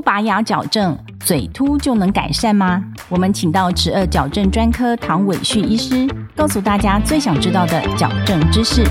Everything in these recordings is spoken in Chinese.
拔牙矫正，嘴凸就能改善吗？我们请到齿颚矫正专科唐伟旭医师，告诉大家最想知道的矫正知识。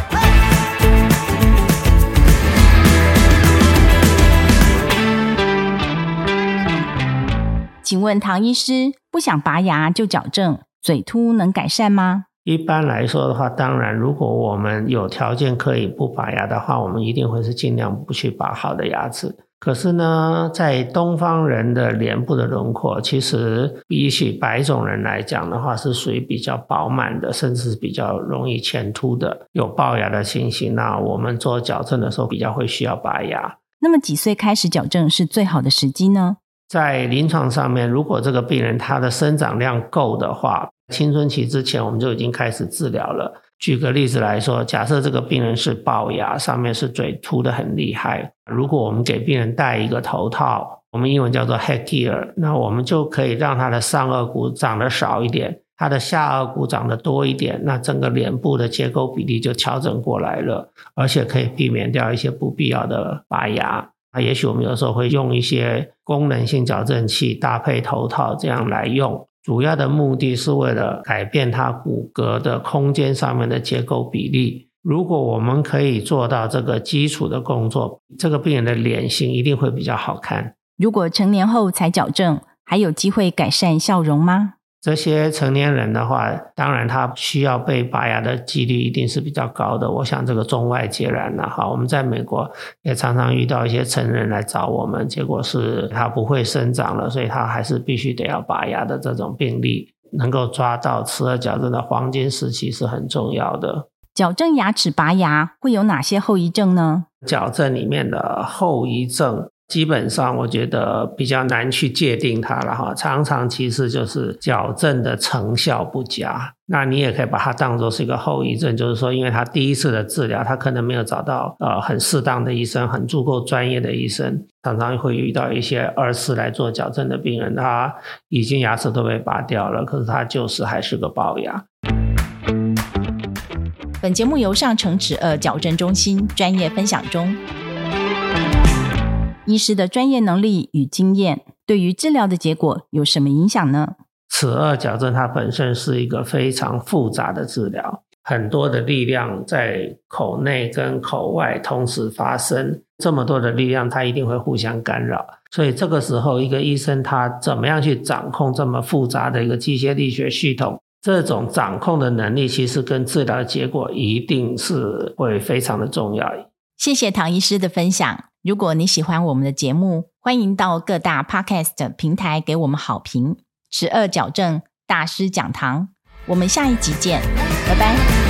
请问唐医师，不想拔牙就矫正，嘴凸能改善吗？一般来说的话，当然，如果我们有条件可以不拔牙的话，我们一定会是尽量不去拔好的牙齿。可是呢，在东方人的脸部的轮廓，其实比起白种人来讲的话，是属于比较饱满的，甚至是比较容易前凸的，有龅牙的情形。那我们做矫正的时候，比较会需要拔牙。那么几岁开始矫正是最好的时机呢？在临床上面，如果这个病人他的生长量够的话，青春期之前我们就已经开始治疗了。举个例子来说，假设这个病人是龅牙，上面是嘴凸的很厉害。如果我们给病人戴一个头套，我们英文叫做 headgear，那我们就可以让他的上颚骨长得少一点，他的下颚骨长得多一点，那整个脸部的结构比例就调整过来了，而且可以避免掉一些不必要的拔牙。那也许我们有时候会用一些功能性矫正器搭配头套这样来用。主要的目的是为了改变他骨骼的空间上面的结构比例。如果我们可以做到这个基础的工作，这个病人的脸型一定会比较好看。如果成年后才矫正，还有机会改善笑容吗？这些成年人的话，当然他需要被拔牙的几率一定是比较高的。我想这个中外皆然了哈。我们在美国也常常遇到一些成人来找我们，结果是他不会生长了，所以他还是必须得要拔牙的这种病例，能够抓到齿颚矫正的黄金时期是很重要的。矫正牙齿拔牙会有哪些后遗症呢？矫正里面的后遗症。基本上，我觉得比较难去界定它了哈。常常其实就是矫正的成效不佳，那你也可以把它当做是一个后遗症，就是说，因为他第一次的治疗，他可能没有找到呃很适当的医生，很足够专业的医生，常常会遇到一些二次来做矫正的病人，他已经牙齿都被拔掉了，可是他就是还是个龅牙。本节目由上城齿颚矫正中心专业分享中。医师的专业能力与经验对于治疗的结果有什么影响呢？齿颚矫正它本身是一个非常复杂的治疗，很多的力量在口内跟口外同时发生，这么多的力量它一定会互相干扰，所以这个时候一个医生他怎么样去掌控这么复杂的一个机械力学系统？这种掌控的能力其实跟治疗的结果一定是会非常的重要。谢谢唐医师的分享。如果你喜欢我们的节目，欢迎到各大 Podcast 平台给我们好评。十二矫正大师讲堂，我们下一集见，拜拜。